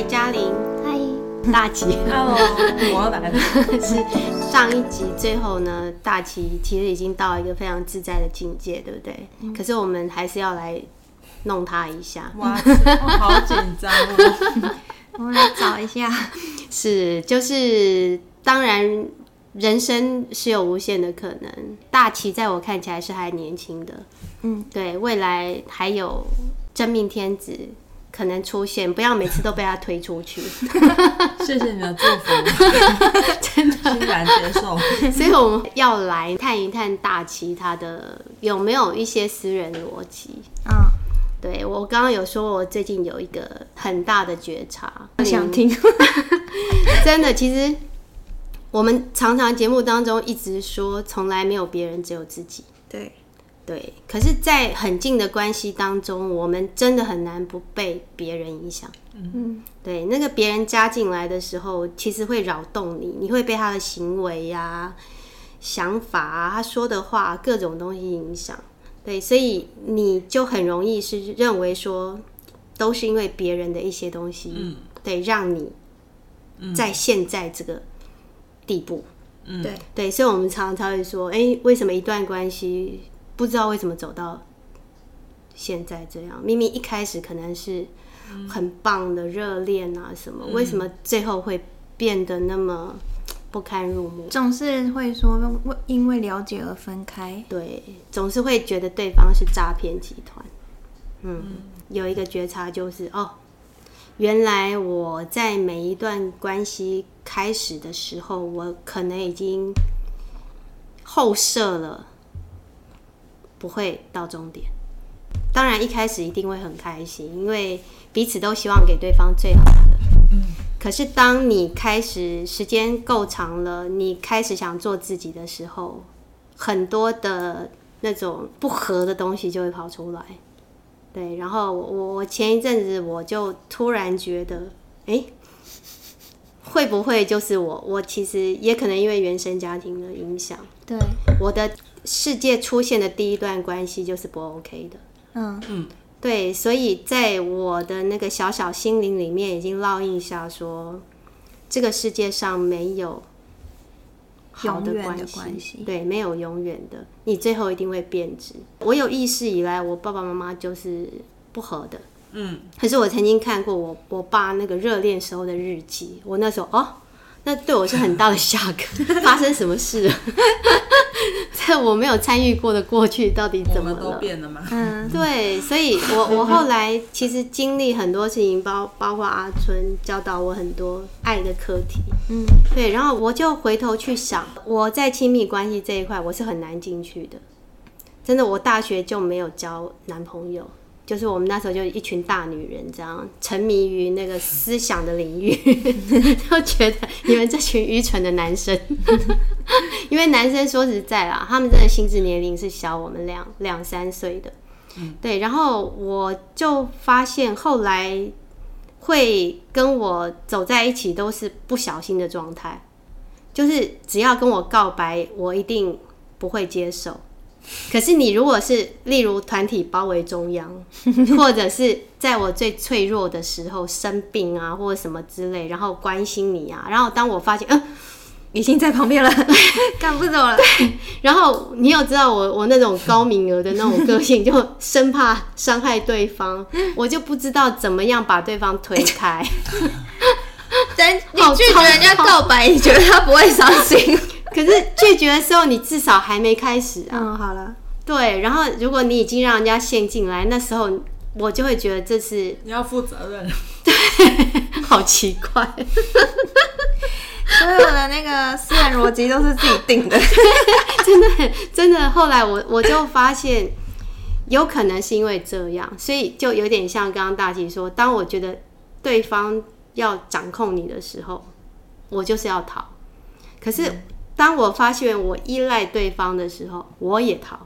嗨，嘉玲，嗨，大奇，Hello，我要来了。是上一集最后呢，大奇其实已经到一个非常自在的境界，对不对？嗯、可是我们还是要来弄他一下。哇，我好紧张哦！我们来找一下，是，就是，当然，人生是有无限的可能。大奇在我看起来是还年轻的，嗯，对，未来还有真命天子。可能出现，不要每次都被他推出去。谢谢你的祝福，真的欣然接受。所以我们要来探一探大奇他的有没有一些私人逻辑。嗯，对，我刚刚有说，我最近有一个很大的觉察，我想听。真的，其实我们常常节目当中一直说，从来没有别人，只有自己。对。对，可是，在很近的关系当中，我们真的很难不被别人影响。嗯，对，那个别人加进来的时候，其实会扰动你，你会被他的行为呀、啊、想法啊、他说的话各种东西影响。对，所以你就很容易是认为说，都是因为别人的一些东西，嗯，对，让你在现在这个地步。嗯，对，对，所以我们常常会说，哎，为什么一段关系？不知道为什么走到现在这样，明明一开始可能是很棒的热恋啊什么，嗯、为什么最后会变得那么不堪入目？总是会说因为了解而分开，对，总是会觉得对方是诈骗集团。嗯，嗯有一个觉察就是哦，原来我在每一段关系开始的时候，我可能已经后设了。不会到终点，当然一开始一定会很开心，因为彼此都希望给对方最好的。嗯，可是当你开始时间够长了，你开始想做自己的时候，很多的那种不合的东西就会跑出来。对，然后我我前一阵子我就突然觉得，哎，会不会就是我？我其实也可能因为原生家庭的影响，对我的。世界出现的第一段关系就是不 OK 的，嗯。嗯，对，所以在我的那个小小心灵里面已经烙印下说，这个世界上没有好的关系，对，没有永远的，你最后一定会变质。我有意识以来，我爸爸妈妈就是不和的，嗯，可是我曾经看过我我爸那个热恋时候的日记，我那时候哦。那对我是很大的 shock，发生什么事了？在我没有参与过的过去，到底怎么了？都变了吗？嗯，对，所以我我后来其实经历很多事情，包包括阿春教导我很多爱的课题。嗯，对，然后我就回头去想，我在亲密关系这一块，我是很难进去的。真的，我大学就没有交男朋友。就是我们那时候就一群大女人这样沉迷于那个思想的领域，就觉得你们这群愚蠢的男生，因为男生说实在啦，他们真的心智年龄是小我们两两三岁的，对。然后我就发现后来会跟我走在一起都是不小心的状态，就是只要跟我告白，我一定不会接受。可是你如果是例如团体包围中央，或者是在我最脆弱的时候生病啊，或者什么之类，然后关心你啊，然后当我发现，嗯，已经在旁边了，赶不走了。对，然后你有知道我我那种高敏儿的那种个性，就生怕伤害对方，我就不知道怎么样把对方推开。等你拒绝人家告白，你觉得他不会伤心？可是拒绝的时候，你至少还没开始啊。嗯，好了。对，然后如果你已经让人家陷进来，那时候我就会觉得这是你要负责任。对，好奇怪。所有的那个私人逻辑都是自己定的，真的真的。后来我我就发现，有可能是因为这样，所以就有点像刚刚大吉说，当我觉得对方要掌控你的时候，我就是要逃。可是。嗯当我发现我依赖对方的时候，我也逃。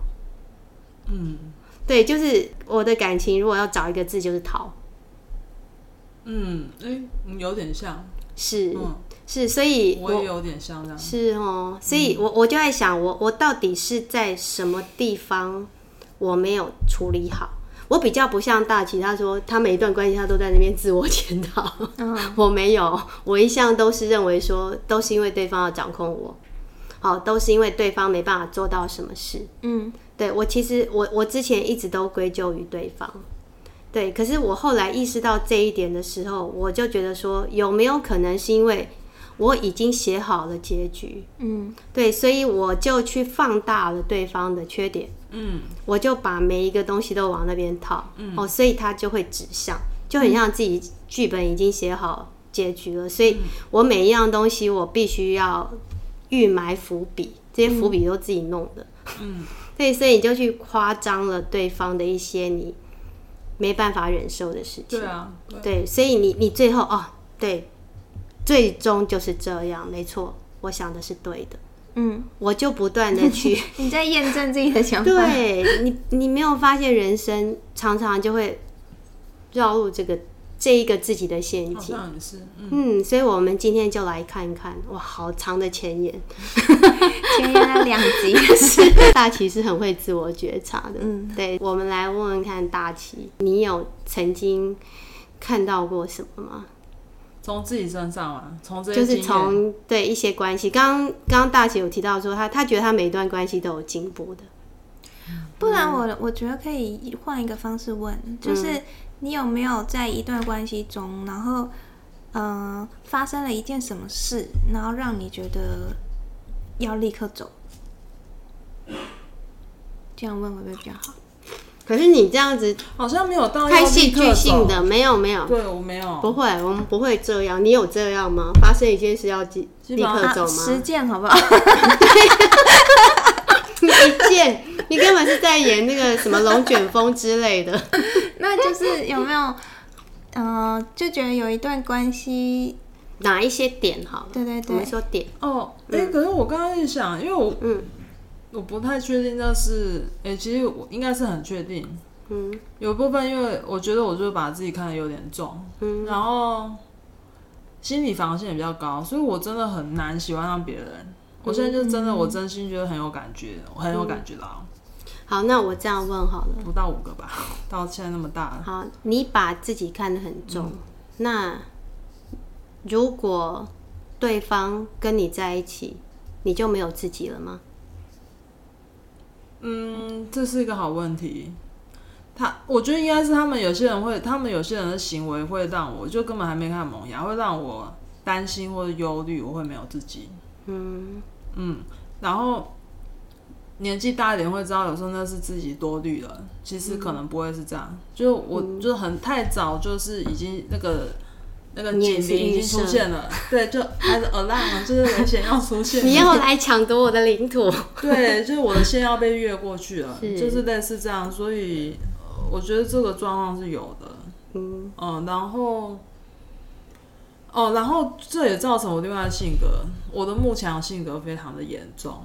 嗯，对，就是我的感情，如果要找一个字，就是逃。嗯，哎、欸，有点像是，嗯、是，所以我，我也有点像这样。是哦，所以我我就在想，我我到底是在什么地方我没有处理好？我比较不像大齐，他说他每一段关系他都在那边自我检讨。嗯，我没有，我一向都是认为说，都是因为对方要掌控我，好，都是因为对方没办法做到什么事。嗯，对，我其实我我之前一直都归咎于对方。对，可是我后来意识到这一点的时候，我就觉得说，有没有可能是因为我已经写好了结局？嗯，对，所以我就去放大了对方的缺点。嗯，我就把每一个东西都往那边套。嗯，哦，所以他就会指向，就很像自己剧本已经写好结局了，所以我每一样东西我必须要预埋伏笔，这些伏笔都自己弄的。嗯，对，所以你就去夸张了对方的一些你。没办法忍受的事情，对啊，对，对，所以你你最后哦，对，最终就是这样，没错，我想的是对的，嗯，我就不断的去，你在验证自己的想法，对你，你没有发现人生常常就会绕入这个。这一个自己的陷阱，是嗯，嗯，所以我们今天就来看一看，哇，好长的前言，前言了两集，大齐是很会自我觉察的，嗯，对，我们来问问看，大齐，你有曾经看到过什么吗？从自己身上啊，从这就是从对一些关系，刚刚刚大姐有提到说他他觉得他每一段关系都有进步的，不然我我觉得可以换一个方式问，就是。嗯你有没有在一段关系中，然后，嗯、呃，发生了一件什么事，然后让你觉得要立刻走？这样问会不会比较好？可是你这样子好像没有到太戏剧性的，没有没有，对我没有，不会，我们不会这样。你有这样吗？发生一件事要立立刻走吗？实践好不好？一件，你根本是在演那个什么龙卷风之类的。那就是有没有，嗯、呃，就觉得有一段关系，哪一些点好？对对对，我们说点哦。哎、欸，可是我刚刚在想，因为我嗯，我不太确定，那是哎、欸，其实我应该是很确定。嗯，有部分因为我觉得我就把自己看得有点重，嗯，然后心理防线也比较高，所以我真的很难喜欢上别人。嗯、我现在就真的，我真心觉得很有感觉，我很有感觉到。好，那我这样问好了，不到五个吧，到现在那么大了。好，你把自己看得很重，嗯、那如果对方跟你在一起，你就没有自己了吗？嗯，这是一个好问题。他，我觉得应该是他们有些人会，他们有些人的行为会让我就根本还没看萌芽，会让我担心或者忧虑，我会没有自己。嗯嗯，然后。年纪大一点会知道，有时候那是自己多虑了。其实可能不会是这样，嗯、就我就很太早，就是已经那个那个警铃已经出现了，对，就还是 alarm 就是危险要出现，你要来抢夺我的领土，对，就是我的线要被越过去了，是就是类似这样。所以我觉得这个状况是有的，嗯嗯，然后哦，然后这也造成我另外的性格，我的慕强性格非常的严重。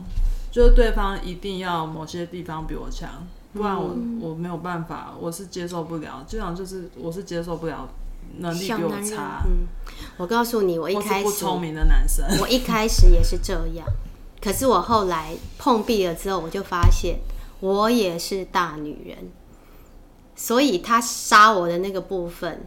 就是对方一定要某些地方比我强，不然我、嗯、我没有办法，我是接受不了。这样就是我是接受不了能力比我差。嗯，我告诉你，我一开始不聪明的男生，我一开始也是这样。可是我后来碰壁了之后，我就发现我也是大女人，所以他杀我的那个部分，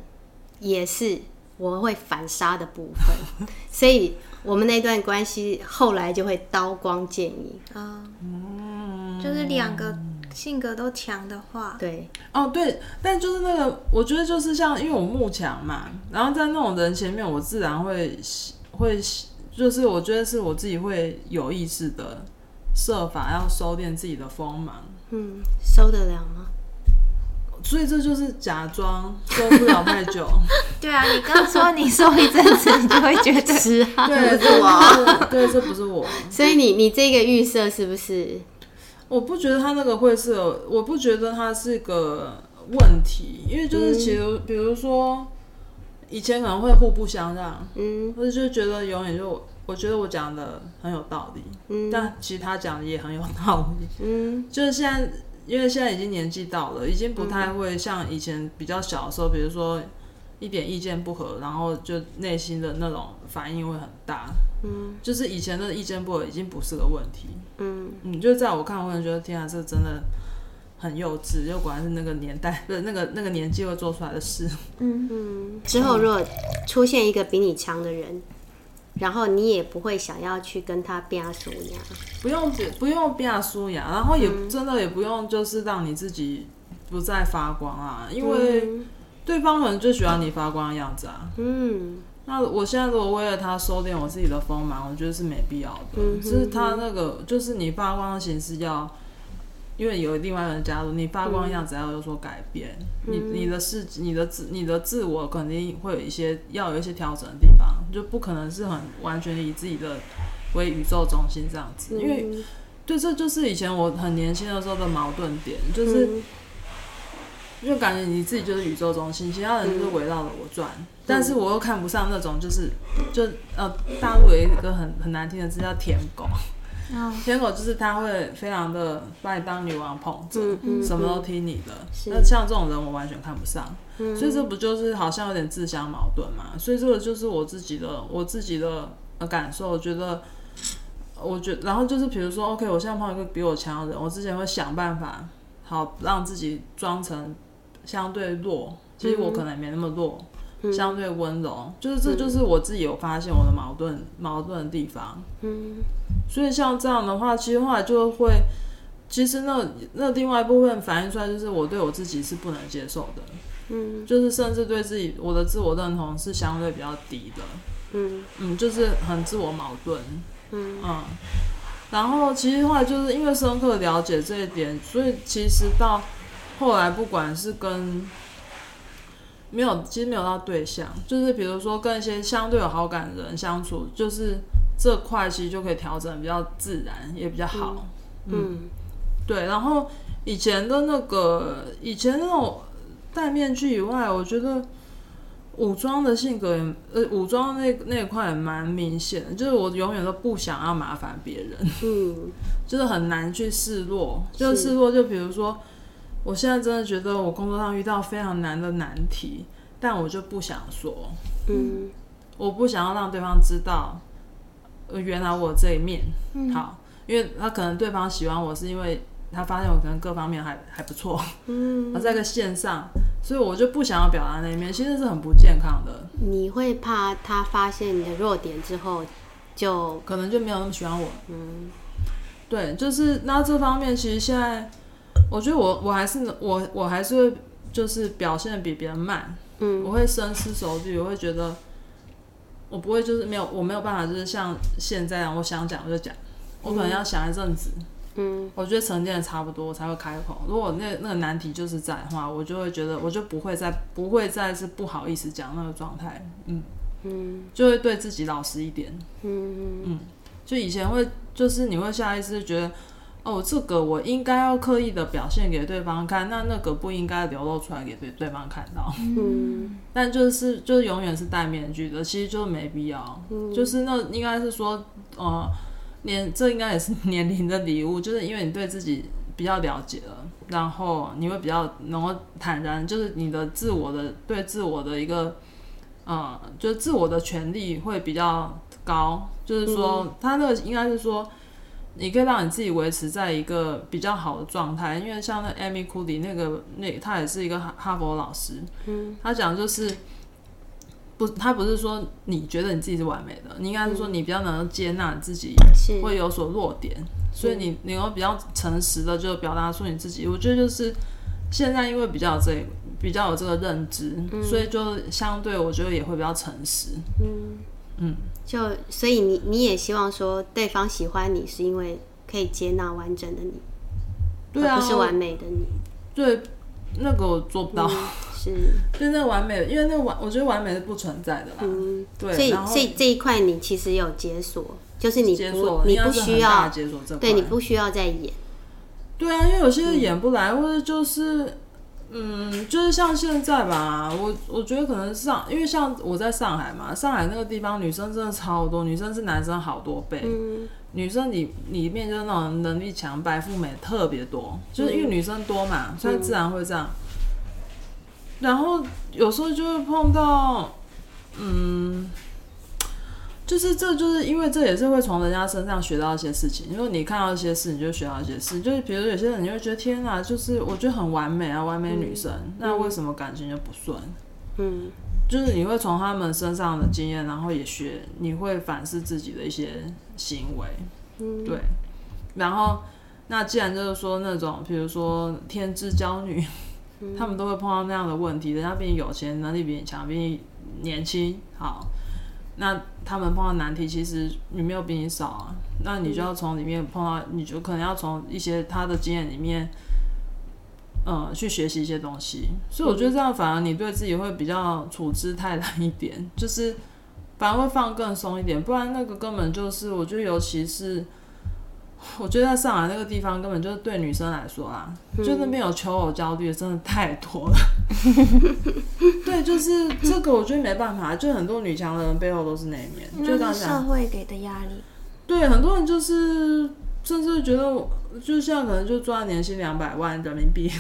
也是我会反杀的部分，所以。我们那段关系后来就会刀光剑影啊，嗯，就是两个性格都强的话，对，哦对，但就是那个，我觉得就是像，因为我慕强嘛，然后在那种人前面，我自然会会，就是我觉得是我自己会有意识的设法要收敛自己的锋芒，嗯，收得了吗？所以这就是假装收不了太久。对啊，你刚说你收一阵子，你就会觉得是啊，对，不是我，对，这不是我。所以你你这个预设是不是？我不觉得他那个会是，我不觉得他是个问题，因为就是其实，嗯、比如说以前可能会互不相让，嗯，或者就觉得永远就我觉得我讲的很有道理，嗯，但其实他讲的也很有道理，嗯，就是现在。因为现在已经年纪到了，已经不太会像以前比较小的时候，比如说一点意见不合，然后就内心的那种反应会很大。嗯，就是以前的意见不合已经不是个问题。嗯嗯，就在我看，我可能觉得天啊，这真的很幼稚，就果然是那个年代的那个那个年纪会做出来的事。嗯嗯。之后如果出现一个比你强的人，然后你也不会想要去跟他变输呀？不用不用变输呀，然后也真的也不用就是让你自己不再发光啊，因为对方可能就喜欢你发光的样子啊。嗯。那我现在如果为了他收敛我自己的锋芒，我觉得是没必要的。嗯，就是他那个，就是你发光的形式要，因为有另外一个人加入，你发光的样子要有所改变。嗯、你你的事，你的自你的自我肯定会有一些要有一些调整的地方，就不可能是很完全以自己的为宇宙中心这样子。因为，对，这就是以前我很年轻的时候的矛盾点，就是。嗯就感觉你自己就是宇宙中心，其他人就是围绕着我转，嗯，但是我又看不上那种就是，就呃，大陆有一个很很难听的字叫舔狗，哦，舔狗就是他会非常的把你当女王捧着，嗯嗯，什么都听你的。那像这种人我完全看不上，所以这不就是好像有点自相矛盾嘛？所以这个就是我自己的我自己的呃感受，我觉得，我觉，然后就是比如说，OK，我现在碰到一个比我强的人，我之前会想办法好让自己装成。相对弱，其实我可能也没那么弱，嗯、相对温柔，就是这就是我自己有发现我的矛盾、嗯、矛盾的地方。嗯，所以像这样的话，其实后来就会，其实那那另外一部分反映出来，就是我对我自己是不能接受的。嗯，就是甚至对自己我的自我认同是相对比较低的。嗯嗯，就是很自我矛盾。嗯嗯，然后其实后来就是因为深刻了解这一点，所以其实到。后来不管是跟没有，其实没有到对象，就是比如说跟一些相对有好感的人相处，就是这块其实就可以调整比较自然，也比较好。嗯，嗯对。然后以前的那个，以前那种戴面具以外，我觉得武装的性格也，呃，武装那那一块也蛮明显的，就是我永远都不想要麻烦别人。嗯，就是很难去示弱，就示弱，就比如说。我现在真的觉得我工作上遇到非常难的难题，但我就不想说，嗯，我不想要让对方知道，呃，原来我这一面，嗯，好，因为他可能对方喜欢我是因为他发现我可能各方面还还不错，嗯，而在个线上，所以我就不想要表达那一面，其实是很不健康的。你会怕他发现你的弱点之后，就可能就没有那么喜欢我，嗯，对，就是那这方面其实现在。我觉得我我还是我我还是会就是表现的比别人慢，嗯，我会深思熟虑，我会觉得我不会就是没有我没有办法就是像现在啊，我想讲我就讲，我可能要想一阵子，嗯，我觉得沉淀的差不多我才会开口。如果那那个难题就是在的话，我就会觉得我就不会再不会再是不好意思讲那个状态，嗯嗯，就会对自己老实一点，嗯嗯，就以前会就是你会下意识觉得。哦，这个我应该要刻意的表现给对方看，那那个不应该流露出来给对对方看到。嗯，但就是就是永远是戴面具的，其实就没必要。嗯，就是那应该是说，呃，年这应该也是年龄的礼物，就是因为你对自己比较了解了，然后你会比较能够坦然，就是你的自我的对自我的一个，呃，就是自我的权利会比较高。就是说，他那个应该是说。你可以让你自己维持在一个比较好的状态，因为像那 Amy Cuddy 那个那他也是一个哈哈佛老师，嗯，他讲就是不，他不是说你觉得你自己是完美的，你应该是说你比较能够接纳自己会有所弱点，所以你你要比较诚实的就表达出你自己。我觉得就是现在因为比较有这比较有这个认知，所以就相对我觉得也会比较诚实，嗯嗯。就所以你你也希望说对方喜欢你是因为可以接纳完整的你，对啊，不是完美的你。对，那个我做不到。嗯、是，就那个完美的，因为那个完，我觉得完美是不存在的啦。嗯，对。所以所以这一块你其实有解锁，就是你不你不需要解锁这块，对，你不需要再演。对啊，因为有些人演不来，嗯、或者就是。嗯，就是像现在吧，我我觉得可能上，因为像我在上海嘛，上海那个地方女生真的超多，女生是男生好多倍，嗯、女生里里面就是那种能力强、白富美特别多，就是因为女生多嘛，所以自然会这样。然后有时候就会碰到，嗯。就是这就是因为这也是会从人家身上学到一些事情。因为你看到一些事，你就学到一些事。就是比如有些人你会觉得天哪，就是我觉得很完美啊，完美女生，嗯、那为什么感情就不顺？嗯，就是你会从他们身上的经验，然后也学，你会反思自己的一些行为。嗯，对。然后那既然就是说那种，比如说天之骄女，嗯、他们都会碰到那样的问题，人家比你有钱，能力比你强，比你年轻，好。那他们碰到难题，其实你没有比你少啊。那你就要从里面碰到，你就可能要从一些他的经验里面，呃，去学习一些东西。所以我觉得这样反而你对自己会比较处之泰然一点，就是反而会放更松一点。不然那个根本就是，我觉得尤其是。我觉得在上海那个地方根本就是对女生来说啊，嗯、就那边有求偶焦虑真的太多了。对，就是这个，我觉得没办法，就很多女强人背后都是那一面，就这样讲。社会给的压力。对，很多人就是甚至觉得，就像可能就赚年薪两百万人民币，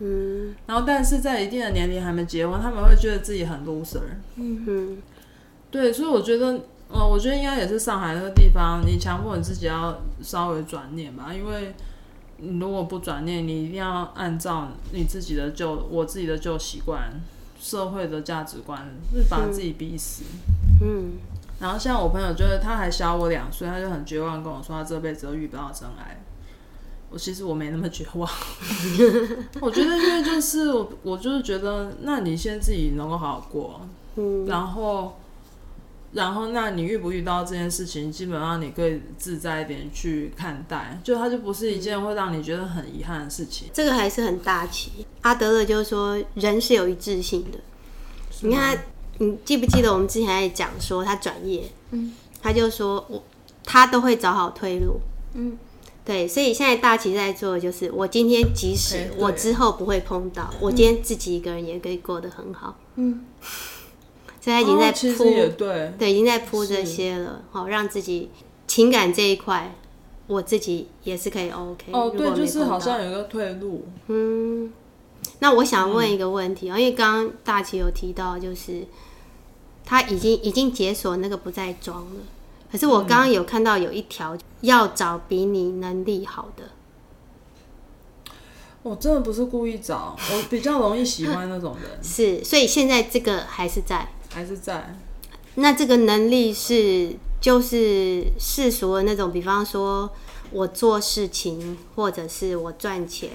嗯，然后但是在一定的年龄还没结婚，他们会觉得自己很 loser。嗯哼，对，所以我觉得。呃，我觉得应该也是上海那个地方，你强迫你自己要稍微转念吧，因为你如果不转念，你一定要按照你自己的旧，我自己的旧习惯，社会的价值观，是把自己逼死。嗯。然后像我朋友，就是他还小我两岁，他就很绝望跟我说，他这辈子都遇不到真爱。我其实我没那么绝望，我觉得因为就是我，我就是觉得，那你先自己能够好好过，嗯，然后。然后，那你遇不遇到这件事情，基本上你可以自在一点去看待，就它就不是一件会让你觉得很遗憾的事情。这个还是很大气。阿德勒就是说，人是有一致性的。你看，你记不记得我们之前在讲说他转业，嗯，他就说我他都会找好退路，嗯，对。所以现在大奇在做的就是，我今天即使我之后不会碰到，嗯、我今天自己一个人也可以过得很好，嗯。所以他已经在铺，哦、对，对，已经在铺这些了，好是让自己情感这一块，我自己也是可以 OK。哦，对，就是好像有一个退路。嗯，那我想问一个问题啊，嗯、因为刚刚大奇有提到，就是他已经已经解锁那个不再装了，可是我刚刚有看到有一条要找比你能力好的。我真的不是故意找，我比较容易喜欢那种人。是，所以现在这个还是在。还是在，那这个能力是就是世俗的那种，比方说我做事情，或者是我赚钱。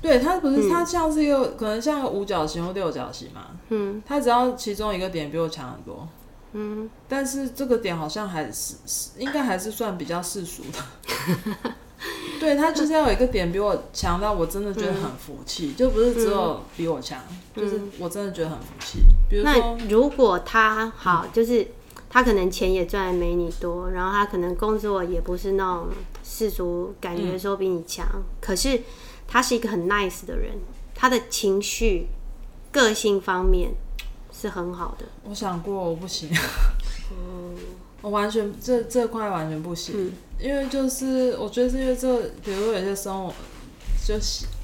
对，他不是，他像是一个、嗯、可能像个五角形或六角形嘛。嗯，他只要其中一个点比我强很多。嗯，但是这个点好像还是应该还是算比较世俗的。对，他就是要有一个点比我强到我真的觉得很服气，嗯、就不是只有比我强，嗯、就是我真的觉得很服气。比如，那如果他好，就是他可能钱也赚的没你多，然后他可能工作也不是那种世俗感觉说比你强，嗯、可是他是一个很 nice 的人，他的情绪、个性方面是很好的。我想过，我不行。嗯我完全这这块完全不行，嗯、因为就是我觉得是因为这，比如说有些生活就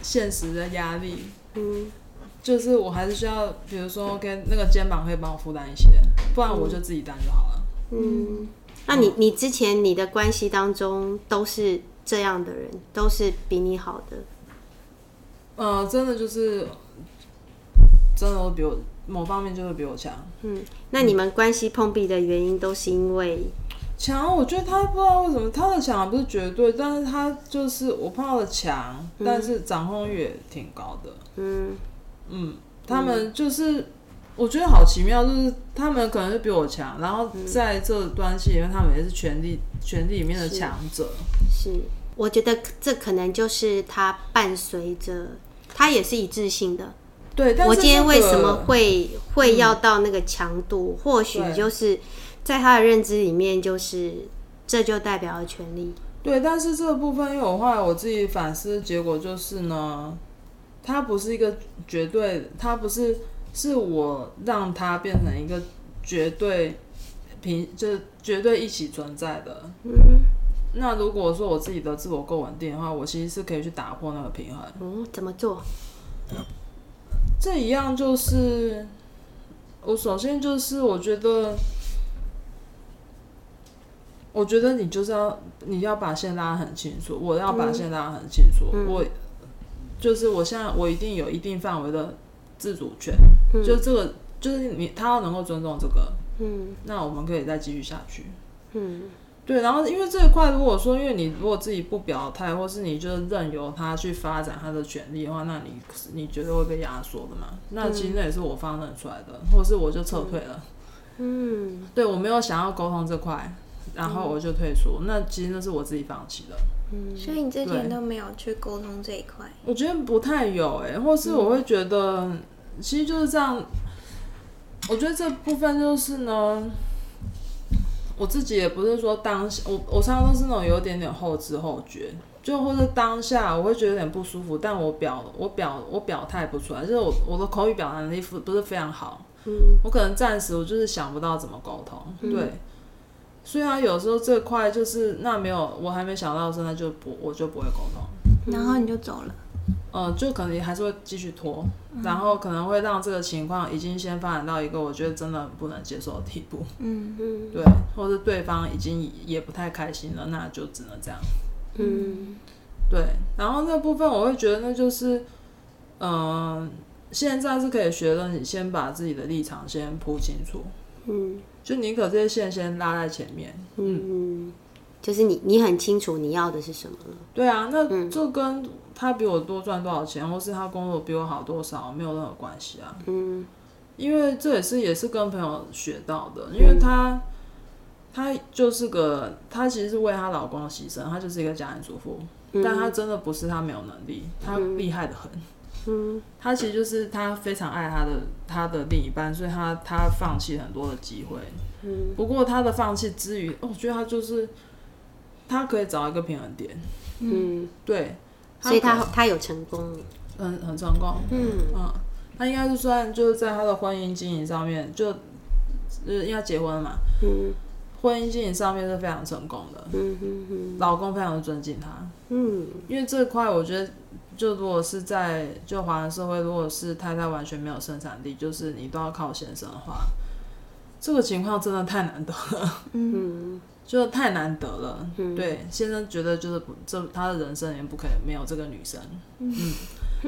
现实的压力，嗯，就是我还是需要，比如说跟那个肩膀可以帮我负担一些，不然我就自己担就好了。嗯，嗯，那你你之前你的关系当中都是这样的人，都是比你好的？呃，真的就是真的我比我。某方面就会比我强。嗯，那你们关系碰壁的原因都是因为强？我觉得他不知道为什么他的强不是绝对，但是他就是我碰到的强，嗯、但是掌控欲也挺高的。嗯嗯，他们就是我觉得好奇妙，就是他们可能是比我强，然后在这段戏里面，他们也是权力权力里面的强者是。是，我觉得这可能就是他伴随着他也是一致性的。对，但我今天为什么会会要到那个强度？嗯、或许就是在他的认知里面，就是这就代表了权力。对，但是这个部分，因为我后来我自己反思，结果就是呢，他不是一个绝对，它不是是我让它变成一个绝对平，就是绝对一起存在的。嗯，那如果说我自己的自我够稳定的话，我其实是可以去打破那个平衡。嗯，怎么做？嗯这一样就是，我首先就是我觉得，我觉得你就是要你要把线拉很清楚，我要把线拉很清楚，嗯、我就是我现在我一定有一定范围的自主权，嗯、就这个就是你他要能够尊重这个，嗯，那我们可以再继续下去，嗯。对，然后因为这一块，如果说因为你如果自己不表态，或是你就是任由他去发展他的权利的话，那你你觉得会被压缩的嘛？那其实那也是我放任出来的，或是我就撤退了。嗯，对，我没有想要沟通这块，然后我就退出。那其实那是我自己放弃的。嗯，所以你之前都没有去沟通这一块？我觉得不太有哎、欸，或是我会觉得，嗯、其实就是这样。我觉得这部分就是呢。我自己也不是说当下，我我常常都是那种有点点后知后觉，就或者当下我会觉得有点不舒服，但我表我表我表态不出来，就是我我的口语表达能力不不是非常好，嗯，我可能暂时我就是想不到怎么沟通，嗯、对，所以啊，有时候这块就是那没有我还没想到的时候，那就不我就不会沟通，然后你就走了。呃，就可能还是会继续拖，嗯、然后可能会让这个情况已经先发展到一个我觉得真的不能接受的地步。嗯嗯，对，或是对方已经也不太开心了，那就只能这样。嗯，对。然后那部分我会觉得那就是，嗯、呃，现在是可以学的，你先把自己的立场先铺清楚。嗯，就宁可这些线先拉在前面。嗯嗯，就是你你很清楚你要的是什么了。对啊，那就跟。他比我多赚多少钱，或是他工作比我好多少，没有任何关系啊。嗯，因为这也是也是跟朋友学到的，因为他他就是个，他其实是为她老公牺牲，他就是一个家庭主妇，嗯、但他真的不是他没有能力，他厉害的很。嗯，他其实就是他非常爱他的他的另一半，所以他他放弃很多的机会。嗯，不过他的放弃之余，我觉得他就是他可以找一个平衡点。嗯，对。所以他他有成功，很很成功，嗯。嗯，他应该是算就是在他的婚姻经营上面，就就是应该结婚了嘛，嗯，婚姻经营上面是非常成功的，嗯哼哼，老公非常的尊敬他，嗯，因为这块我觉得，就如果是在就华人社会，如果是太太完全没有生产力，就是你都要靠先生的话，这个情况真的太难得了，嗯。就太难得了，嗯、对，先生觉得就是不，这他的人生也不可能没有这个女生，嗯，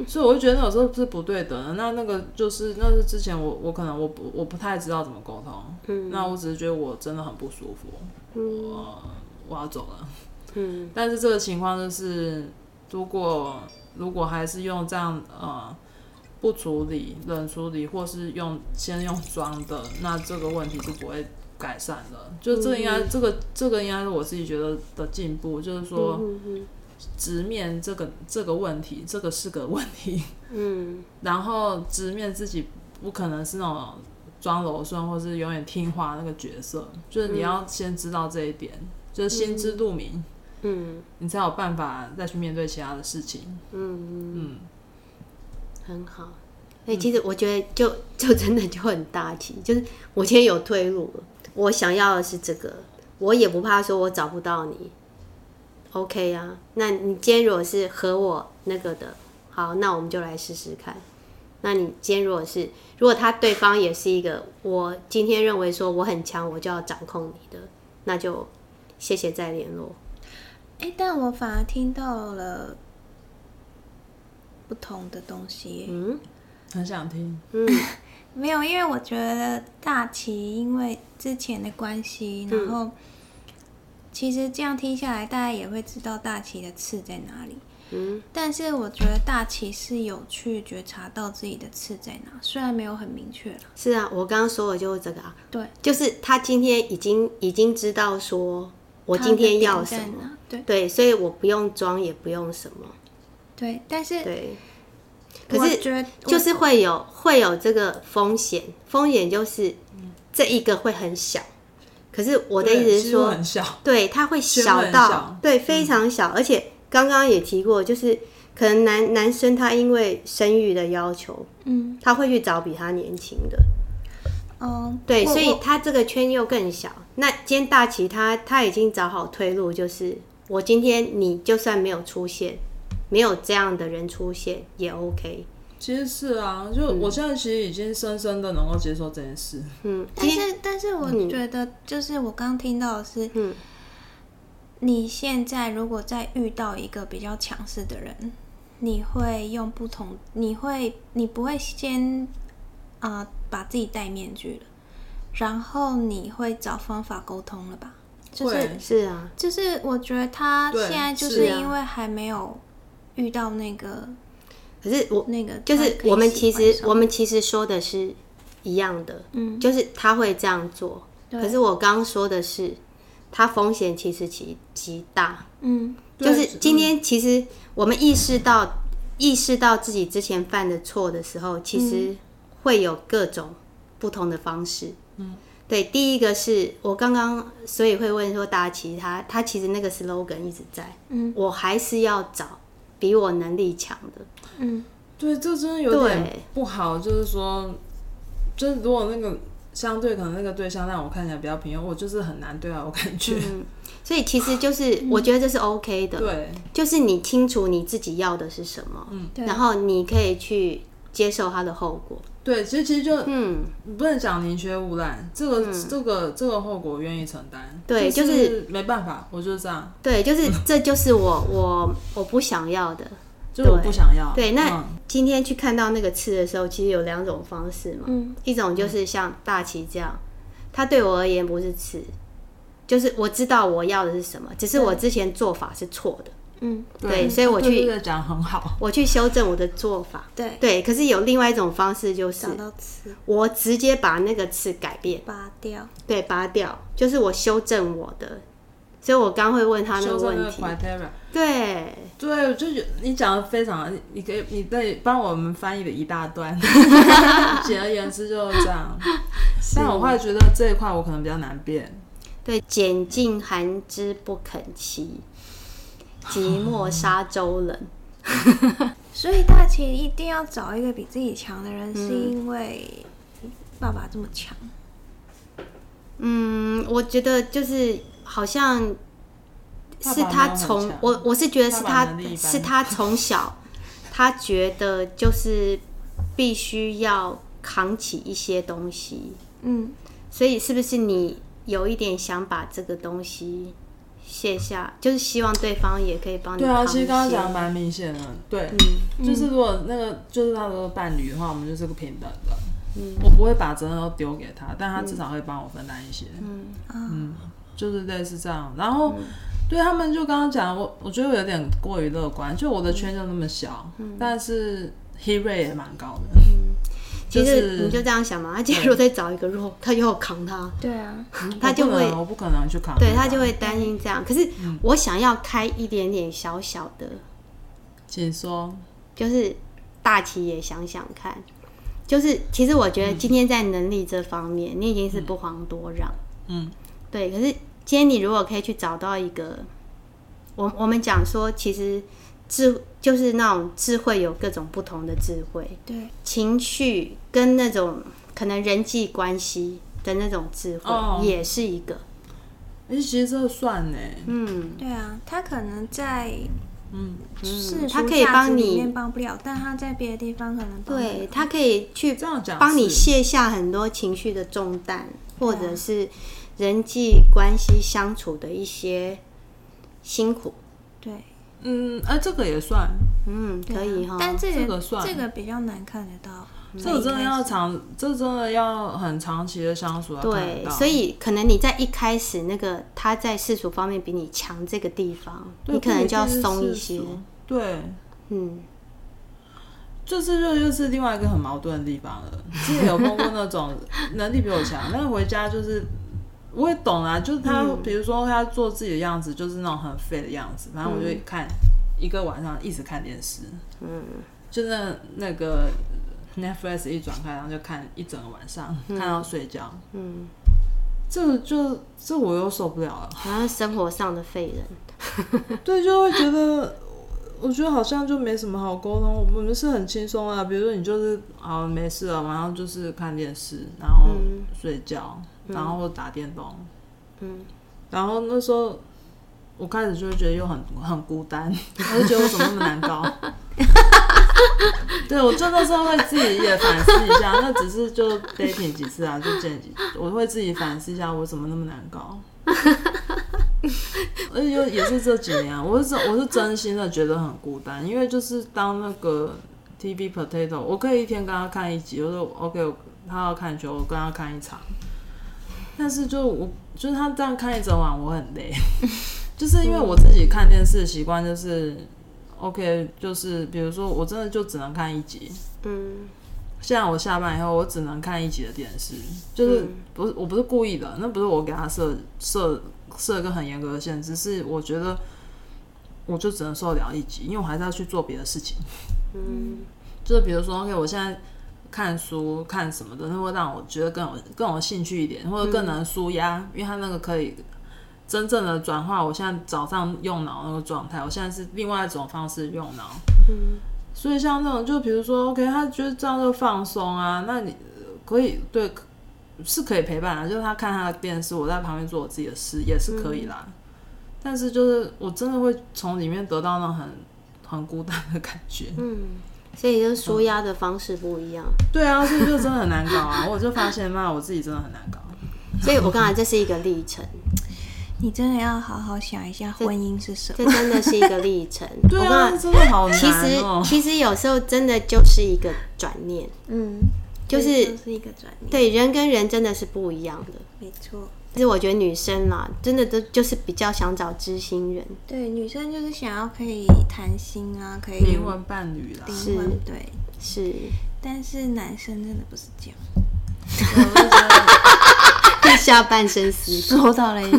所以我就觉得有时候是不对的。那那个就是那是之前我我可能我不我不太知道怎么沟通，嗯，那我只是觉得我真的很不舒服，嗯，我我要走了，嗯，但是这个情况就是如果如果还是用这样呃不处理冷处理，或是用先用装的，那这个问题就不会。改善了，就这应该，嗯、这个这个应该是我自己觉得的进步，就是说，直面这个这个问题，这个是个问题，嗯，然后直面自己不可能是那种装柔顺或是永远听话那个角色，就是你要先知道这一点，嗯、就是心知肚明，嗯，你才有办法再去面对其他的事情，嗯嗯，嗯很好。哎，其实我觉得就 就真的就很大气，就是我今天有退路了。我想要的是这个，我也不怕说我找不到你，OK 啊？那你今天如果是和我那个的，好，那我们就来试试看。那你今天如果是，如果他对方也是一个，我今天认为说我很强，我就要掌控你的，那就谢谢再联络。哎，但我反而听到了不同的东西，嗯，很想听，嗯。没有，因为我觉得大齐因为之前的关系，然后其实这样听下来，大家也会知道大齐的刺在哪里。嗯，但是我觉得大齐是有去觉察到自己的刺在哪，虽然没有很明确。是啊，我刚刚说的就是这个啊。对，就是他今天已经已经知道说我今天要什么，对对，所以我不用装，也不用什么。对，但是对。可是，就是会有会有这个风险，风险就是这一个会很小。可是我的意思是说，对，它会小到对非常小，而且刚刚也提过，就是可能男男生他因为生育的要求，嗯，他会去找比他年轻的，嗯，对，所以他这个圈又更小。那今天大齐他他已经找好退路，就是我今天你就算没有出现。没有这样的人出现也 OK。其实是啊，就我现在其实已经深深的能够接受这件事。嗯，但是但是我觉得，就是我刚听到的是，嗯，你现在如果再遇到一个比较强势的人，你会用不同，你会，你不会先啊、呃、把自己戴面具了，然后你会找方法沟通了吧？就是是啊，就是我觉得他现在就是因为还没有遇到那个，可是我那个就是我们其实我们其实说的是一样的，嗯，就是他会这样做，可是我刚刚说的是他风险其实极极大，嗯，就是今天其实我们意识到意识到自己之前犯的错的时候，其实会有各种不同的方式，嗯。对，第一个是我刚刚，所以会问说，大家其实他他其实那个 slogan 一直在，嗯，我还是要找比我能力强的，嗯，对，这真的有点不好，就是说，就是如果那个相对可能那个对象让我看起来比较平庸，我就是很难对啊，我感觉，嗯，所以其实就是我觉得这是 OK 的，对，就是你清楚你自己要的是什么，嗯，然后你可以去接受它的后果。对，其实其实就嗯，不能讲宁缺毋滥，这个、嗯、这个这个后果愿意承担。对，就是、就是、没办法，我就是这样。对，就是 这就是我我我不想要的，就是我不想要。对，那、嗯、今天去看到那个刺的时候，其实有两种方式嘛。嗯，一种就是像大旗这样，他对我而言不是刺，就是我知道我要的是什么，只是我之前做法是错的。嗯，对，所以我去讲很好，我去修正我的做法。对对，可是有另外一种方式，就是我直接把那个刺改变，拔掉。对，拔掉，就是我修正我的。所以我刚会问他那个问题。对对，就你讲的非常，你可以你在帮我们翻译了一大段。简而言之就是这样。但我会觉得这一块我可能比较难变。对，拣尽寒枝不肯栖。寂寞沙洲人，所以大齐一定要找一个比自己强的人，是因为爸爸这么强。嗯，我觉得就是好像是他从我我是觉得是他是他从小他觉得就是必须要扛起一些东西，嗯，所以是不是你有一点想把这个东西？卸下，就是希望对方也可以帮你。对啊，其实刚刚讲的蛮明显的，对，嗯、就是如果那个就是他的伴侣的话，我们就是个平等的。嗯，我不会把责任都丢给他，但他至少会帮我分担一些。嗯嗯，就是类似这样。然后、嗯、对他们就刚刚讲，我我觉得我有点过于乐观，就我的圈就那么小，嗯、但是 hit rate 也蛮高的。嗯其实你就这样想嘛，他假如再找一个肉，他又要扛他，对啊，他就会，我不可能去扛，对他就会担心这样。可是我想要开一点点小小的，请说，就是大奇也想想看，就是其实我觉得今天在能力这方面，你已经是不遑多让，嗯，对。可是今天你如果可以去找到一个，我我们讲说，其实。智就是那种智慧，有各种不同的智慧，对。情绪跟那种可能人际关系的那种智慧，也是一个。哎、哦，其实这算呢，嗯，对啊，他可能在嗯是他可以帮你帮不了，但他在别的地方可能帮对他可以去帮你卸下很多情绪的重担，或者是人际关系相处的一些辛苦，对。嗯，哎、啊，这个也算，嗯，可以哈、啊。但这个、这个算，这个比较难看得到。这个真的要长，这真的要很长期的相处。对，所以可能你在一开始那个他在世俗方面比你强这个地方，你可能就要松一些。对，嗯，就是这又是另外一个很矛盾的地方了。之前有碰过那种 能力比我强，但是回家就是。我也懂啊，就是他，嗯、比如说他做自己的样子，就是那种很废的样子。反正我就看一个晚上一直看电视，嗯，就那那个 Netflix 一转开，然后就看一整个晚上，嗯、看到睡觉。嗯，这个就这我又受不了了。好像生活上的废人，对，就会觉得，我觉得好像就没什么好沟通。我们是很轻松啊，比如说你就是啊没事了，晚上就是看电视，然后睡觉。嗯然后打电动，嗯，然后那时候我开始就会觉得又很很孤单，我就觉得我怎么那么难搞？对，我就那时候会自己也反思一下，那只是就 dating 几次啊，就见几，我会自己反思一下，我怎么那么难搞？而且也是这几年，啊我是真我是真心的觉得很孤单，因为就是当那个 TV Potato，我可以一天跟他看一集，我说 OK，他要看球，我跟他看一场。但是就我就是他这样看一整晚，我很累，就是因为我自己看电视的习惯就是 OK，就是比如说我真的就只能看一集，嗯。现在我下班以后，我只能看一集的电视，就是不是我不是故意的，那不是我给他设设设一个很严格的限制，是我觉得我就只能受得了一集，因为我还是要去做别的事情。嗯，就是比如说，OK，我现在看书看什么的，那会让我觉得更有更有兴趣一点，或者更能舒压，嗯，因为他那个可以真正的转化我现在早上用脑那个状态，我现在是另外一种方式用脑。嗯。所以像这种，就比如说，OK，他觉得这样就放松啊，那你可以对，是可以陪伴啊，就是他看他的电视，我在旁边做我自己的事也是可以啦。嗯、但是就是我真的会从里面得到那种很很孤单的感觉。嗯，所以就舒压的方式不一样。嗯、对啊，所以就真的很难搞啊！我就发现嘛，我自己真的很难搞。所以我刚才这是一个历程。你真的要好好想一下，婚姻是什么？这真的是一个历程。对啊，真的好难哦。其实，其实有时候真的就是一个转念。嗯，就是是一个转念。对，人跟人真的是不一样的。没错。其实我觉得女生嘛，真的都就是比较想找知心人。对，女生就是想要可以谈心啊，可以灵魂伴侣啦。是，对，是。但是男生真的不是这样。下半身思说到了一个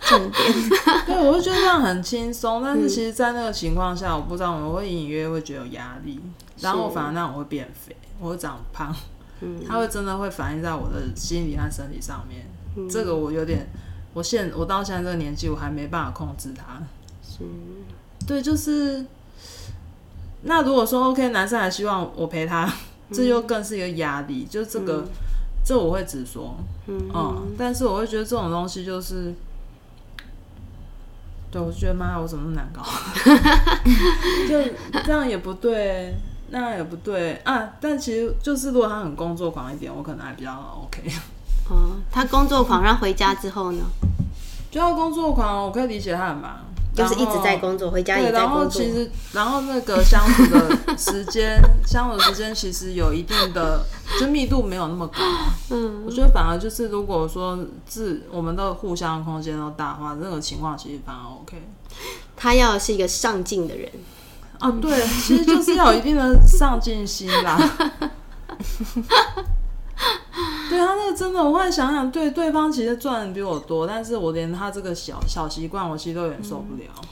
重点，对，我会觉得这样很轻松，但是其实，在那个情况下，我不知道我会隐隐约约会觉得有压力，然后我反而那我会变肥，我会长胖，嗯，它会真的会反映在我的心理和身体上面，嗯，这个我有点，我现我到现在这个年纪，我还没办法控制它，是，对，就是，那如果说 OK，男生还希望我陪他，这又更是一个压力，就这个。这我会直说，嗯，嗯，但是我会觉得这种东西就是，对，我觉得妈呀，我怎么那么难搞？就这样也不对，那样也不对啊。但其实就是，如果他很工作狂一点，我可能还比较 OK。嗯，他工作狂，然后回家之后呢？就要工作狂，我可以理解他很忙。就是一直在工作，回家也在工作。对，然后其实，然后那个相处的时间，相处的时间其实有一定的，就密度没有那么高。嗯，我觉得反而就是，如果说自我们的互相空间都大的话，这个情况其实反而 OK。他要的是一个上进的人啊，对，其实就是要有一定的上进心啦。对他那个真的，我会想想，对对方其实赚的比我多，但是我连他这个小小习惯，我其实都有点受不了。嗯、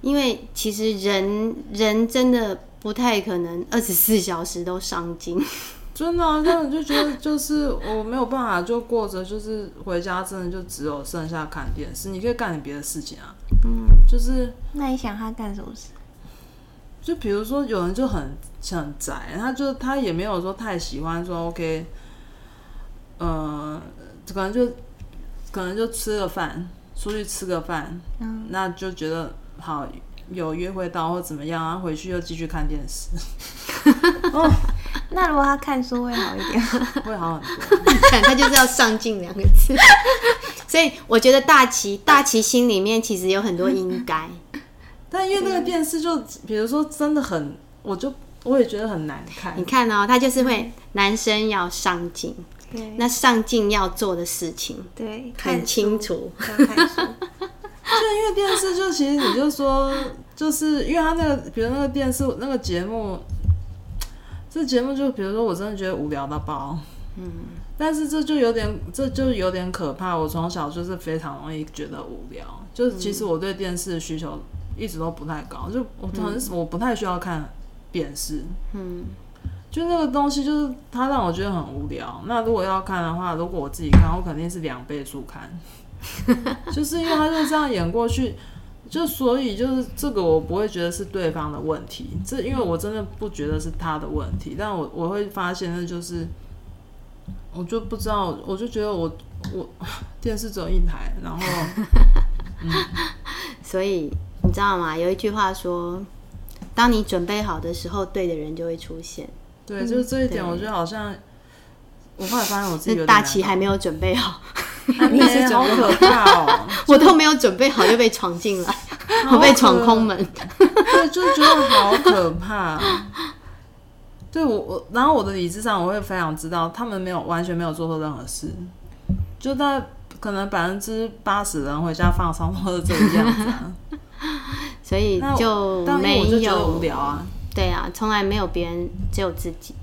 因为其实人人真的不太可能二十四小时都上进，真的、啊，真的就觉得就是我没有办法就过着，就是回家真的就只有剩下看电视，你可以干点别的事情啊。嗯，就是那你想他干什么事？就比如说有人就很很宅，他就他也没有说太喜欢说 OK。嗯，可能就可能就吃个饭，出去吃个饭，嗯，那就觉得好有约会到或怎么样，然后回去又继续看电视。哦，那如果他看书会好一点，会好很多。你 看，他就是要上进两个字。所以我觉得大齐大齐心里面其实有很多应该，但因为那个电视就比如说真的很，我就我也觉得很难看。你看哦，他就是会男生要上进。对，那上进要做的事情，对，很清楚。就 因为电视，就其实你就说，就是因为他那个，比如那个电视那个节目，这节目就比如说我真的觉得无聊到爆，嗯，但是这就有点，这就有点可怕。我从小就是非常容易觉得无聊，就是其实我对电视的需求一直都不太高，就我可能我不太需要看电视，嗯。就那个东西，就是它让我觉得很无聊。那如果要看的话，如果我自己看，我肯定是两倍速看。就是因为他就这样演过去，就所以就是这个我不会觉得是对方的问题，这因为我真的不觉得是他的问题。但我我会发现的就是，我就不知道，我就觉得我我电视只有一台，然后，嗯，所以你知道吗？有一句话说，当你准备好的时候，对的人就会出现。对，就是这一点，我觉得好像我后来发现我自己有大旗还没有准备好。你是 好可怕哦！我都没有准备好就被闯进来，我被闯空门，对，就觉得好可怕。对我我，然后我的理智上我会非常知道，他们没有完全没有做错任何事，就在可能百分之八十人回家放松或者这个样子，啊，所以就没有无聊啊。对啊，从来没有别人，只有自己。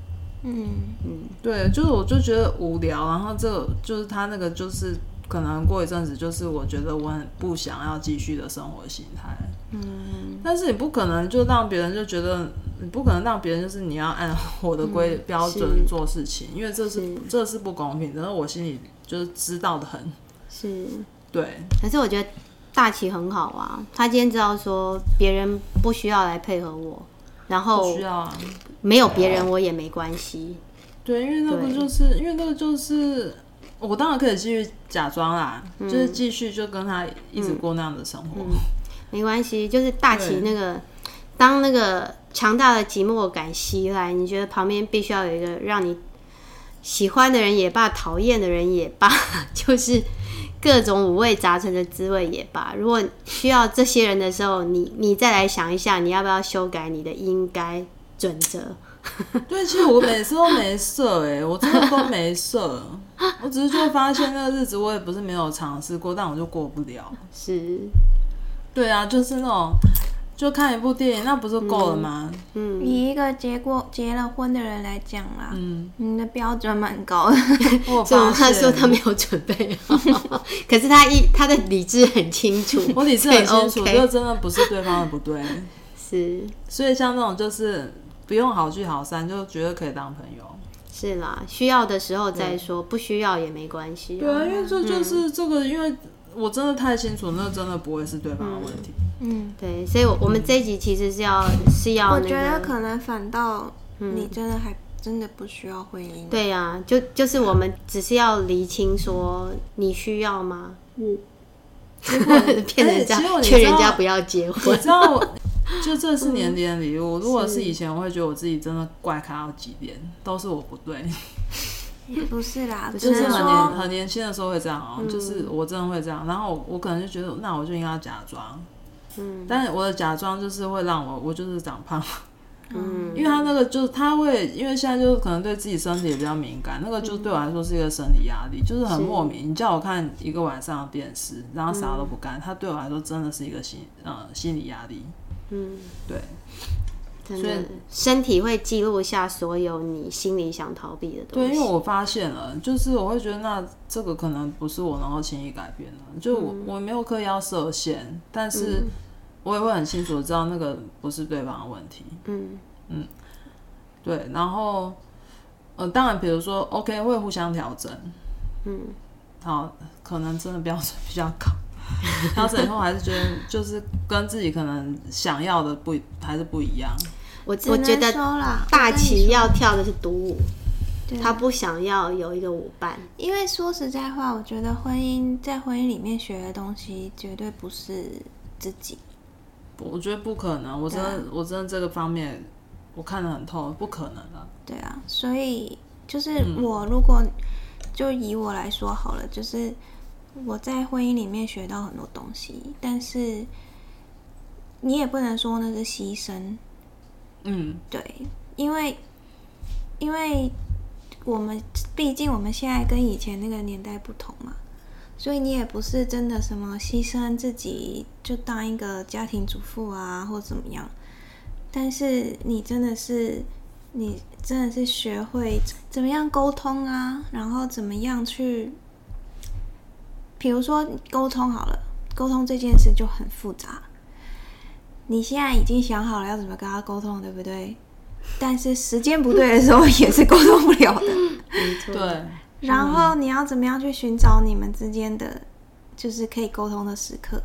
嗯嗯，对，就是我就觉得无聊，然后这个就是他那个就是可能过一阵子，就是我觉得我很不想要继续的生活形态。嗯，但是你不可能就让别人就觉得，你不可能让别人就是你要按我的规、嗯、标准做事情，因为这是，是这是不公平的。然后我心里就是知道的很。是，对。可是我觉得大齐很好啊，他今天知道说别人不需要来配合我。然后需要啊，没有别人我也没关系。对，因为那个就是因为那个就是，我当然可以继续假装啦，嗯、就是继续就跟他一直过那样的生活。嗯嗯、没关系，就是大起那个，当那个强大的寂寞感袭来，你觉得旁边必须要有一个让你喜欢的人也罢，讨厌的人也罢，就是。各种五味杂陈的滋味也罢，如果需要这些人的时候，你你再来想一下，你要不要修改你的应该准则？对，其实我每次都没设哎，我真的都没设，我只是就发现那个日子我也不是没有尝试过，但我就过不了。是，对啊，就是那种。就看一部电影，那不是够了吗？嗯，以一个结过结了婚的人来讲啦，嗯，你的标准蛮高的。我发他说他没有准备好，可是他一他的理智很清楚，我理智很清楚，这真的不是对方的不对，是。所以像那种就是不用好聚好散，就觉得可以当朋友。是啦，需要的时候再说，不需要也没关系。对啊，因为这就是这个，因为我真的太清楚，那真的不会是对方的问题。嗯，对，所以，我我们这一集其实是要是要、那个，我觉得可能反倒你真的还真的不需要婚姻。嗯、对呀、啊，就就是我们只是要厘清说你需要吗？嗯，骗人家劝、欸、人家不要结婚，你知道？就这是年底的礼物。如果是以前，我会觉得我自己真的怪咖到极点，都是我不对。也不是啦，就是很年很年轻的时候会这样哦、喔，嗯、就是我真的会这样，然后我，我可能就觉得，那我就应该要假装。嗯，但是我的假装就是会让我，我就是长胖，嗯，因为他那个就是他会，因为现在就是可能对自己身体也比较敏感，那个就对我来说是一个生理压力，就是很莫名。你叫我看一个晚上的电视，然后啥都不干，他对我来说真的是一个心呃心理压力。嗯，对，真的，身体会记录下所有你心里想逃避的东西。对，因为我发现了，就是我会觉得那这个可能不是我能够轻易改变的，就我我没有刻意要设限，但是。我也会很清楚的知道那个不是对方的问题。嗯嗯，对，然后呃，当然，比如说，OK，会互相调整。嗯，好，可能真的标准比较高，调整以后还是觉得就是跟自己可能想要的不还是不一样。我我觉得大旗要跳的是独舞，他不想要有一个舞伴，因为说实在话，我觉得婚姻在婚姻里面学的东西绝对不是自己。我觉得不可能，我真的，啊、我真的这个方面我看得很透，不可能的。对啊，所以就是我如果就以我来说好了，就是我在婚姻里面学到很多东西，但是你也不能说那是牺牲。嗯，对，因为因为我们毕竟我们现在跟以前那个年代不同嘛。所以你也不是真的什么牺牲自己就当一个家庭主妇啊，或怎么样。但是你真的是，你真的是学会怎么样沟通啊，然后怎么样去，比如说沟通好了，沟通这件事就很复杂。你现在已经想好了要怎么跟他沟通，对不对？但是时间不对的时候也是沟通不了的。没错。对。然后你要怎么样去寻找你们之间的，就是可以沟通的时刻，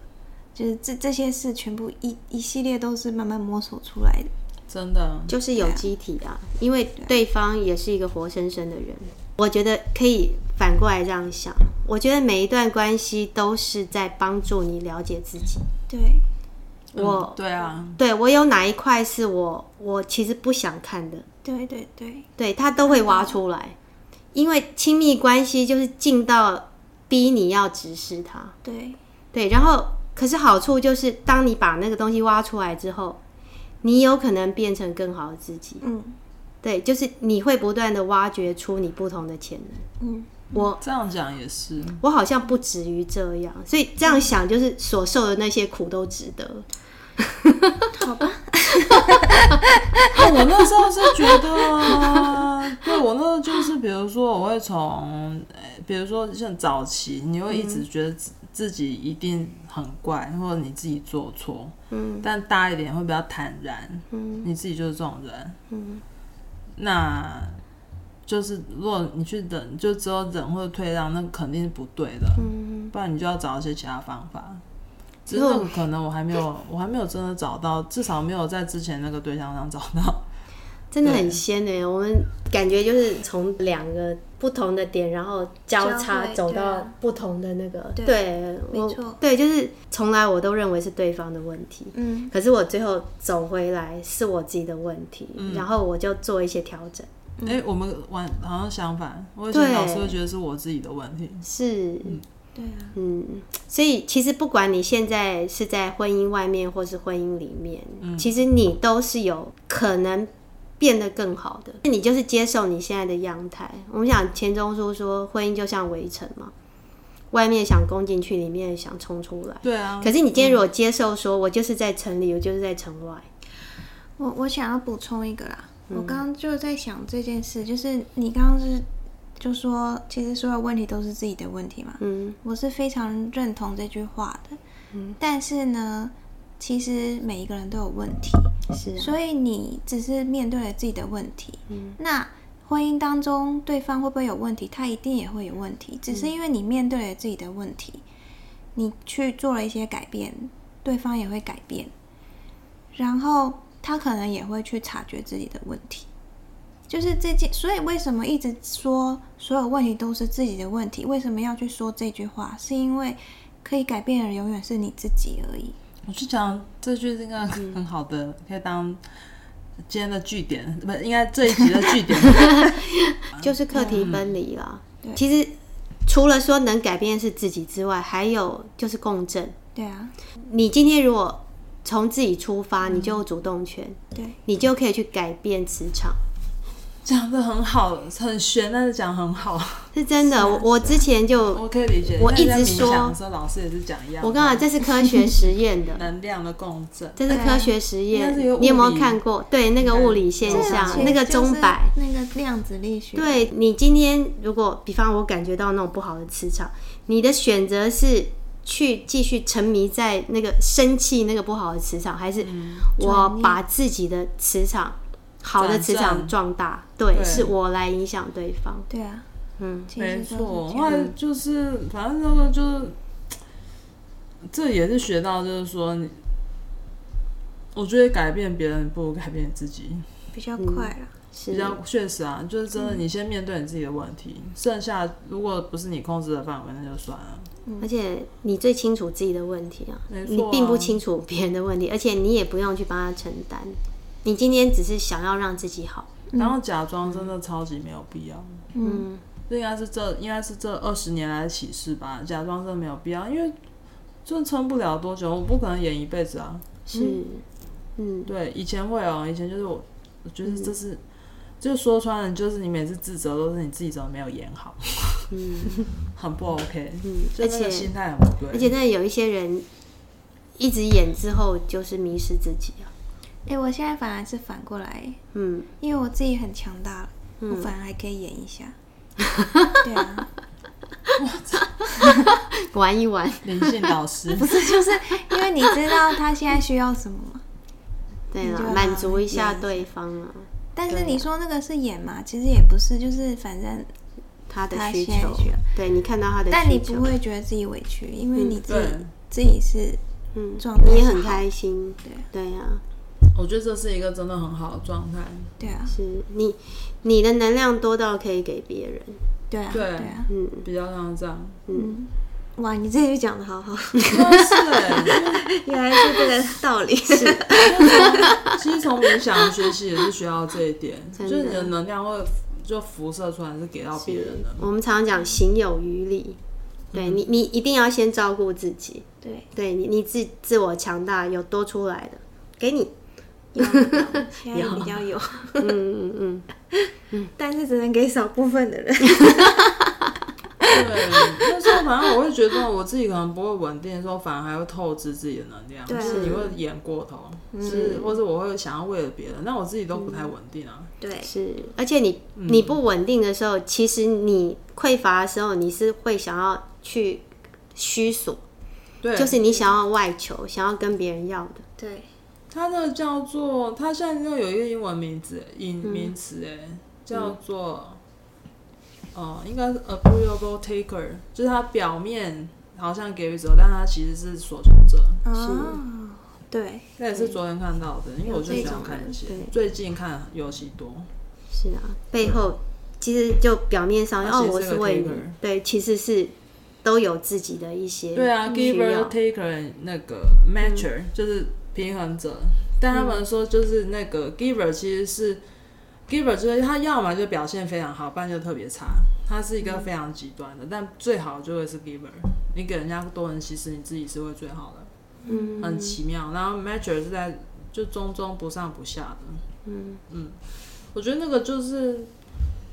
就是这这些事全部一一系列都是慢慢摸索出来的。真的，就是有机体啊，因为对方也是一个活生生的人。我觉得可以反过来这样想，我觉得每一段关系都是在帮助你了解自己。对，我，对啊，对我有哪一块是我我其实不想看的？对对对，对他都会挖出来。因为亲密关系就是进到逼你要直视他。对对，然后可是好处就是，当你把那个东西挖出来之后，你有可能变成更好的自己。嗯，对，就是你会不断的挖掘出你不同的潜能。嗯，我这样讲也是，我好像不止于这样，所以这样想就是所受的那些苦都值得。好吧。我那时候是觉得，对我那时候就是，比如说，我会从，比如说像早期，你会一直觉得自自己一定很怪，或者你自己做错，嗯，但大一点会比较坦然，嗯，你自己就是这种人，嗯，那就是如果你去忍，就只有忍或者退让，那肯定是不对的，嗯，不然你就要找一些其他方法。只是可能我还没有，我还没有真的找到，至少没有在之前那个对象上找到。真的很鲜呢，我们感觉就是从两个不同的点，然后交叉走到不同的那个。对，对没错，对，就是从来我都认为是对方的问题，嗯，可是我最后走回来是我自己的问题，嗯、然后我就做一些调整。哎、欸，我们完好像相反，我以前老是会觉得是我自己的问题，是。嗯。对啊，嗯，所以其实不管你现在是在婚姻外面或是婚姻里面，嗯，其实你都是有可能变得更好的。那你就是接受你现在的样态。我们想钱钟书说，婚姻就像围城嘛，外面想攻进去，里面想冲出来。对啊。可是你今天如果接受说，我就是在城里，我就是在城外。我我想要补充一个啦，嗯，我刚刚就在想这件事，就是你刚刚是。就说，其实所有问题都是自己的问题嘛。嗯，我是非常认同这句话的。嗯，但是呢，其实每一个人都有问题，是啊，所以你只是面对了自己的问题。嗯，那婚姻当中对方会不会有问题？他一定也会有问题，只是因为你面对了自己的问题，你去做了一些改变，对方也会改变，然后他可能也会去察觉自己的问题。就是这件，所以为什么一直说所有问题都是自己的问题？为什么要去说这句话？是因为可以改变的人永远是你自己而已。我去讲这句应该很好的，嗯、可以当今天的据点，不，应该这一集的据点，就是课题分离了。对，其实除了说能改变是自己之外，还有就是共振。对啊，你今天如果从自己出发，你就有主动权，对，你就可以去改变磁场。讲的很好，很玄，但是讲很好，是真的。我我之前就我可以理解，我一直说，老师也是讲一样。我刚刚这是科学实验的 能量的共振，这是科学实验。你有没有看过？对，那个物理现象，那个钟摆，那个量子力学。对，你今天如果，比方我感觉到那种不好的磁场，你的选择是去继续沉迷在那个生气那个不好的磁场，还是我把自己的磁场？好的磁场壮大，对，对，是我来影响对方。对啊，嗯，没错。后来就是，反正那个就是，这也是学到，就是说你，我觉得改变别人不如改变自己，比较快啊，是比较确实啊。就是真的，你先面对你自己的问题，嗯，剩下如果不是你控制的范围，那就算了。而且你最清楚自己的问题啊，啊，你并不清楚别人的问题，而且你也不用去帮他承担。你今天只是想要让自己好，然后假装真的超级没有必要。嗯，这应该是这应该是这二十年来的启示吧。假装真的没有必要，因为真的撑不了多久，我不可能演一辈子啊。是，嗯，对，以前会哦、喔，以前就是我，我觉得这是，就说穿了，就是你每次自责都是你自己怎么没有演好，嗯，很不 OK，嗯，而且心态很不对，而且那有一些人一直演之后就是迷失自己啊。哎、欸，我现在反而是反过来，嗯，因为我自己很强大，嗯，我反而还可以演一下，对啊，玩一玩，连线导师 不是，就是因为你知道他现在需要什么吗？对啊，满足一下对方啊。但是你说那个是演嘛？其实也不是，就是反正他的需求，对，你看到他的需求，但你不会觉得自己委屈，因为你自己自己是嗯状态，你也很开心，对对呀。我觉得这是一个真的很好的状态。对啊，是你你的能量多到可以给别人。对啊，对啊，嗯，比较像这样。嗯，哇，你这句讲的好好。是哎，原来是这个道理。是，其实从冥想学习也是学到这一点，就是你的能量会就辐射出来是给到别人的。我们常常讲行有余力，对你，你一定要先照顾自己。对，对你，你自自我强大有多出来的，给你。有，有，现在比较有。嗯嗯嗯嗯，但是只能给少部分的人。对，那时候反正我会觉得我自己可能不会稳定的时候，反而还会透支自己的能量，就是你会演过头，是，或者我会想要为了别人，那我自己都不太稳定啊。对，是，而且你你不稳定的时候，其实你匮乏的时候，你是会想要去虚索，对，就是你想要外求，想要跟别人要的。对，它那个叫做，它现在又有一个英文名字，英名词，哎，叫做。哦，应该是 agreeable taker，就是他表面好像给予者，但他其实是索求者。是，对，那也是昨天看到的，因为我就喜欢看一些，最近看尤其多。是啊，背后其实就表面上哦，我是为你，对，其实是都有自己的一些。对啊，giver taker 那个 matcher 就是平衡者，但他们说就是那个 giver 其实是。giver 就是他要么就表现非常好，不然就特别差。他是一个非常极端的，嗯、但最好就会是 giver。你给人家多人，其实你自己是会最好的。嗯，很奇妙。然后 matcher 是在就中中不上不下的。嗯嗯，我觉得那个就是，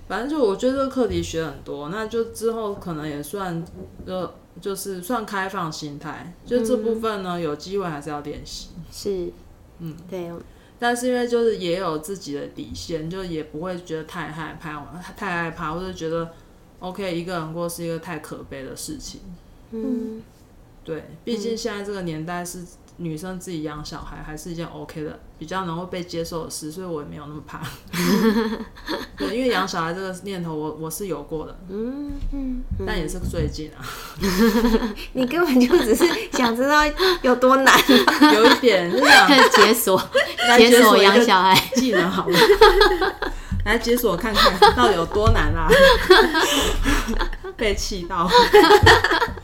反正就我觉得这个课题学很多，那就之后可能也算就就是算开放心态，就这部分呢，嗯、有机会还是要练习。是，嗯，对。但是因为就是也有自己的底线，就也不会觉得太害怕，太害怕，或者觉得 OK 一个人过是一个太可悲的事情。嗯，对，毕竟现在这个年代是。女生自己养小孩还是一件 OK 的，比较能够被接受的事，所以我也没有那么怕。对，因为养小孩这个念头我，我我是有过的，嗯嗯，但也是最近啊。你根本就只是想知道有多难，有一点是想解锁，解锁养小孩技能好了，来解锁看看到底有多难啦、啊。被气到。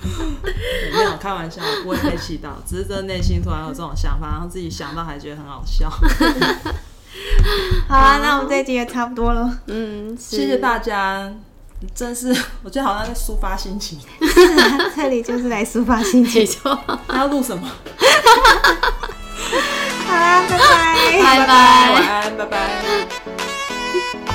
没有开玩笑，不会被气到，只是这内心突然有这种想法，然后自己想到还觉得很好笑。好啊，那我们这一集也差不多了。嗯，谢谢大家，真是 我觉得好像在抒发心情。是啊，这里就是来抒发心情。还要录什么？好啊，拜拜，拜拜，晚安，拜拜。